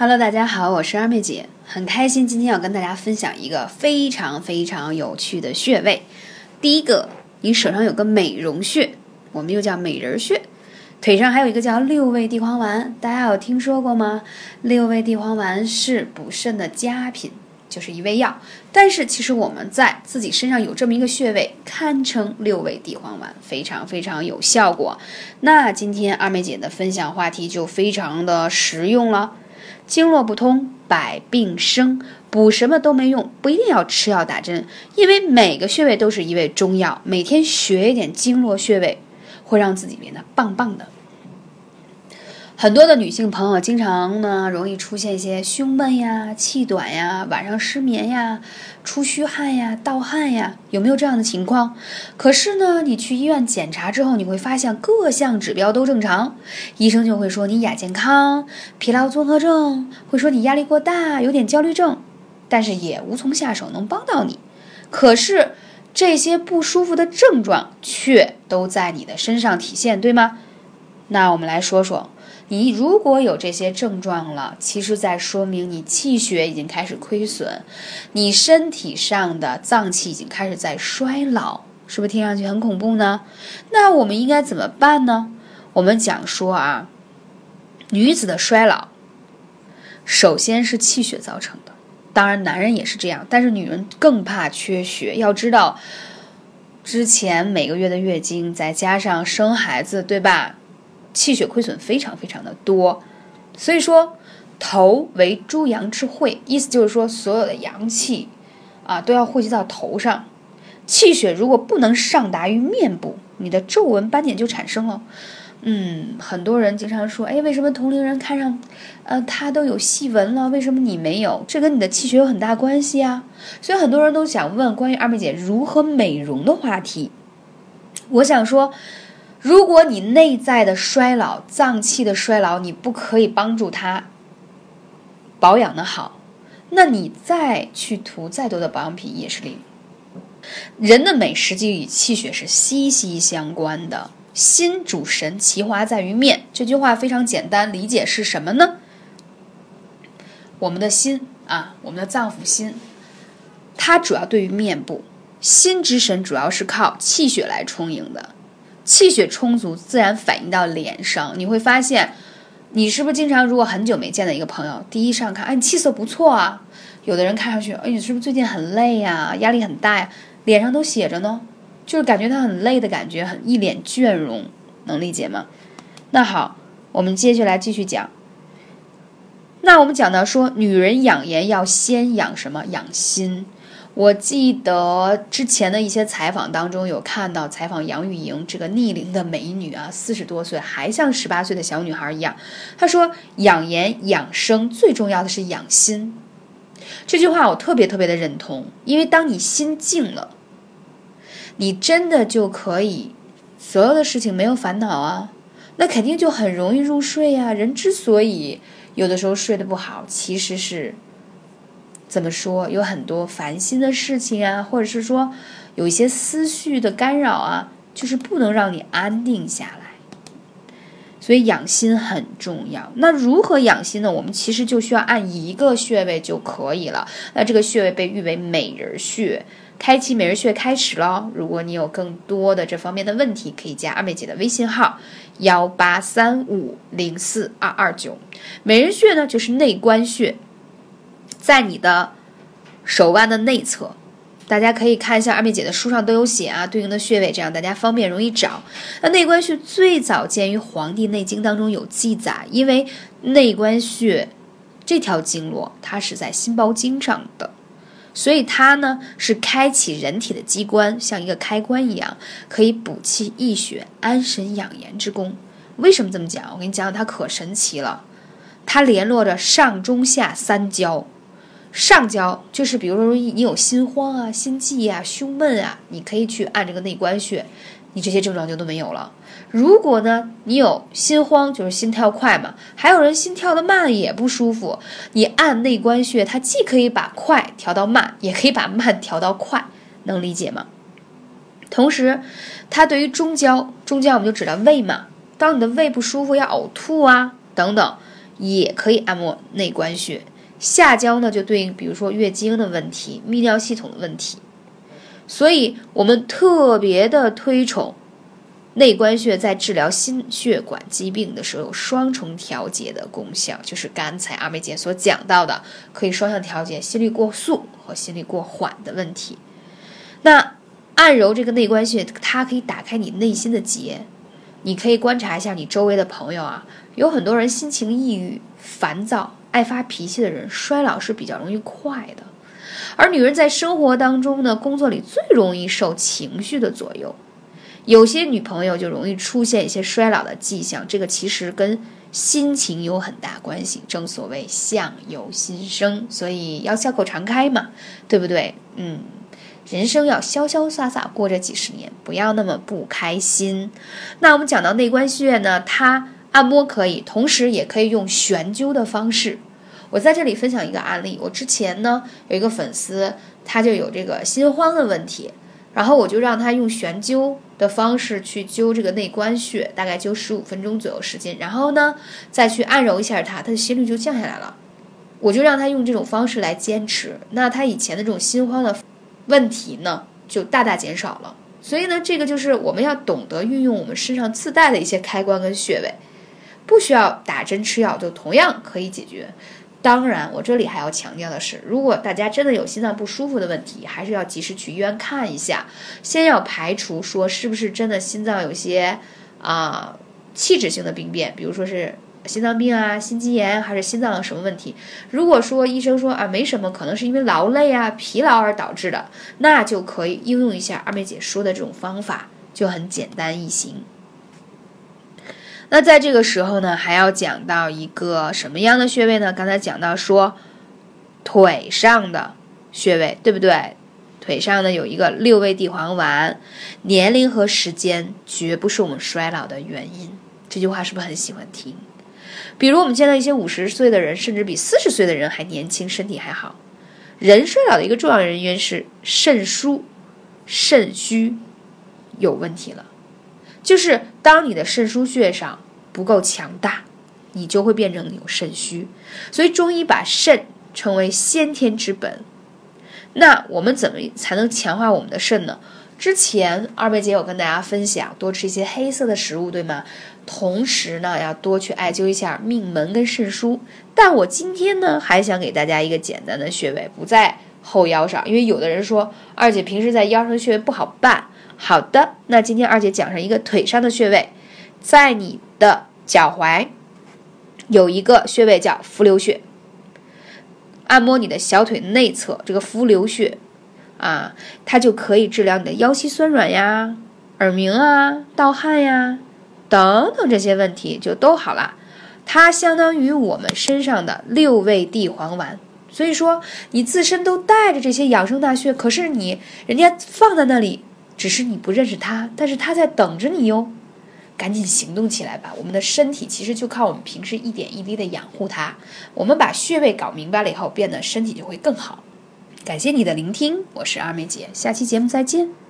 Hello，大家好，我是二妹姐，很开心今天要跟大家分享一个非常非常有趣的穴位。第一个，你手上有个美容穴，我们又叫美人穴，腿上还有一个叫六味地黄丸，大家有听说过吗？六味地黄丸是补肾的佳品，就是一味药。但是其实我们在自己身上有这么一个穴位，堪称六味地黄丸，非常非常有效果。那今天二妹姐的分享话题就非常的实用了。经络不通，百病生，补什么都没用，不一定要吃药打针，因为每个穴位都是一味中药。每天学一点经络穴位，会让自己变得棒棒的。很多的女性朋友经常呢，容易出现一些胸闷呀、气短呀、晚上失眠呀、出虚汗呀、盗汗呀，有没有这样的情况？可是呢，你去医院检查之后，你会发现各项指标都正常，医生就会说你亚健康、疲劳综合症，会说你压力过大、有点焦虑症，但是也无从下手能帮到你。可是这些不舒服的症状却都在你的身上体现，对吗？那我们来说说。你如果有这些症状了，其实在说明你气血已经开始亏损，你身体上的脏器已经开始在衰老，是不是听上去很恐怖呢？那我们应该怎么办呢？我们讲说啊，女子的衰老，首先是气血造成的，当然男人也是这样，但是女人更怕缺血。要知道，之前每个月的月经，再加上生孩子，对吧？气血亏损非常非常的多，所以说头为诸阳之会，意思就是说所有的阳气啊都要汇集到头上。气血如果不能上达于面部，你的皱纹斑点就产生了。嗯，很多人经常说，哎，为什么同龄人看上，呃，他都有细纹了，为什么你没有？这跟你的气血有很大关系啊。所以很多人都想问关于二妹姐如何美容的话题。我想说。如果你内在的衰老、脏器的衰老，你不可以帮助它保养的好，那你再去涂再多的保养品也是零。人的美实际与气血是息息相关的，心主神，其华在于面。这句话非常简单，理解是什么呢？我们的心啊，我们的脏腑心，它主要对于面部，心之神主要是靠气血来充盈的。气血充足，自然反映到脸上。你会发现，你是不是经常如果很久没见的一个朋友，第一上看，哎，你气色不错啊。有的人看上去，哎，你是不是最近很累呀，压力很大呀？脸上都写着呢，就是感觉他很累的感觉，很一脸倦容，能理解吗？那好，我们接下来继续讲。那我们讲到说，女人养颜要先养什么？养心。我记得之前的一些采访当中，有看到采访杨钰莹这个逆龄的美女啊，四十多岁还像十八岁的小女孩一样。她说：“养颜养生最重要的是养心。”这句话我特别特别的认同，因为当你心静了，你真的就可以所有的事情没有烦恼啊，那肯定就很容易入睡呀。人之所以有的时候睡得不好，其实是。怎么说？有很多烦心的事情啊，或者是说有一些思绪的干扰啊，就是不能让你安定下来。所以养心很重要。那如何养心呢？我们其实就需要按一个穴位就可以了。那这个穴位被誉为美人穴。开启美人穴开始喽。如果你有更多的这方面的问题，可以加二妹姐的微信号幺八三五零四二二九。美人穴呢，就是内关穴。在你的手腕的内侧，大家可以看一下二妹姐的书上都有写啊，对应的穴位，这样大家方便容易找。那内关穴最早见于《黄帝内经》当中有记载，因为内关穴这条经络它是在心包经上的，所以它呢是开启人体的机关，像一个开关一样，可以补气益血、安神养颜之功。为什么这么讲？我跟你讲，它可神奇了，它联络着上中下三焦。上焦就是，比如说你有心慌啊、心悸啊、胸闷啊，你可以去按这个内关穴，你这些症状就都没有了。如果呢，你有心慌，就是心跳快嘛，还有人心跳的慢也不舒服，你按内关穴，它既可以把快调到慢，也可以把慢调到快，能理解吗？同时，它对于中焦，中焦我们就指的胃嘛，当你的胃不舒服要呕吐啊等等。也可以按摩内关穴。下焦呢，就对应比如说月经的问题、泌尿系统的问题。所以我们特别的推崇内关穴在治疗心血管疾病的时候有双重调节的功效，就是刚才二妹姐所讲到的，可以双向调节心率过速和心率过缓的问题。那按揉这个内关穴，它可以打开你内心的结。你可以观察一下你周围的朋友啊，有很多人心情抑郁、烦躁、爱发脾气的人，衰老是比较容易快的。而女人在生活当中呢，工作里最容易受情绪的左右，有些女朋友就容易出现一些衰老的迹象。这个其实跟心情有很大关系。正所谓相由心生，所以要笑口常开嘛，对不对？嗯。人生要潇潇洒洒过这几十年，不要那么不开心。那我们讲到内关穴呢，它按摩可以，同时也可以用悬灸的方式。我在这里分享一个案例，我之前呢有一个粉丝，他就有这个心慌的问题，然后我就让他用悬灸的方式去灸这个内关穴，大概灸十五分钟左右时间，然后呢再去按揉一下他，他的心率就降下来了。我就让他用这种方式来坚持，那他以前的这种心慌的。问题呢就大大减少了，所以呢，这个就是我们要懂得运用我们身上自带的一些开关跟穴位，不需要打针吃药就同样可以解决。当然，我这里还要强调的是，如果大家真的有心脏不舒服的问题，还是要及时去医院看一下，先要排除说是不是真的心脏有些啊器质性的病变，比如说是。心脏病啊，心肌炎还是心脏有什么问题？如果说医生说啊没什么，可能是因为劳累啊、疲劳而导致的，那就可以应用一下二妹姐说的这种方法，就很简单易行。那在这个时候呢，还要讲到一个什么样的穴位呢？刚才讲到说腿上的穴位，对不对？腿上呢有一个六味地黄丸，年龄和时间绝不是我们衰老的原因。这句话是不是很喜欢听？比如我们见到一些五十岁的人，甚至比四十岁的人还年轻，身体还好。人衰老的一个重要原因是肾疏、肾虚有问题了。就是当你的肾腧穴上不够强大，你就会变成有肾虚。所以中医把肾称为先天之本。那我们怎么才能强化我们的肾呢？之前二妹姐有跟大家分享，多吃一些黑色的食物，对吗？同时呢，要多去艾灸一下命门跟肾腧。但我今天呢，还想给大家一个简单的穴位，不在后腰上，因为有的人说二姐平时在腰上穴位不好办。好的，那今天二姐讲上一个腿上的穴位，在你的脚踝有一个穴位叫伏流穴，按摩你的小腿内侧这个伏流穴。啊，它就可以治疗你的腰膝酸软呀、耳鸣啊、盗汗呀等等这些问题，就都好了。它相当于我们身上的六味地黄丸。所以说，你自身都带着这些养生大穴，可是你人家放在那里，只是你不认识他，但是他在等着你哟。赶紧行动起来吧！我们的身体其实就靠我们平时一点一滴的养护它。我们把穴位搞明白了以后，变得身体就会更好。感谢你的聆听，我是二妹姐，下期节目再见。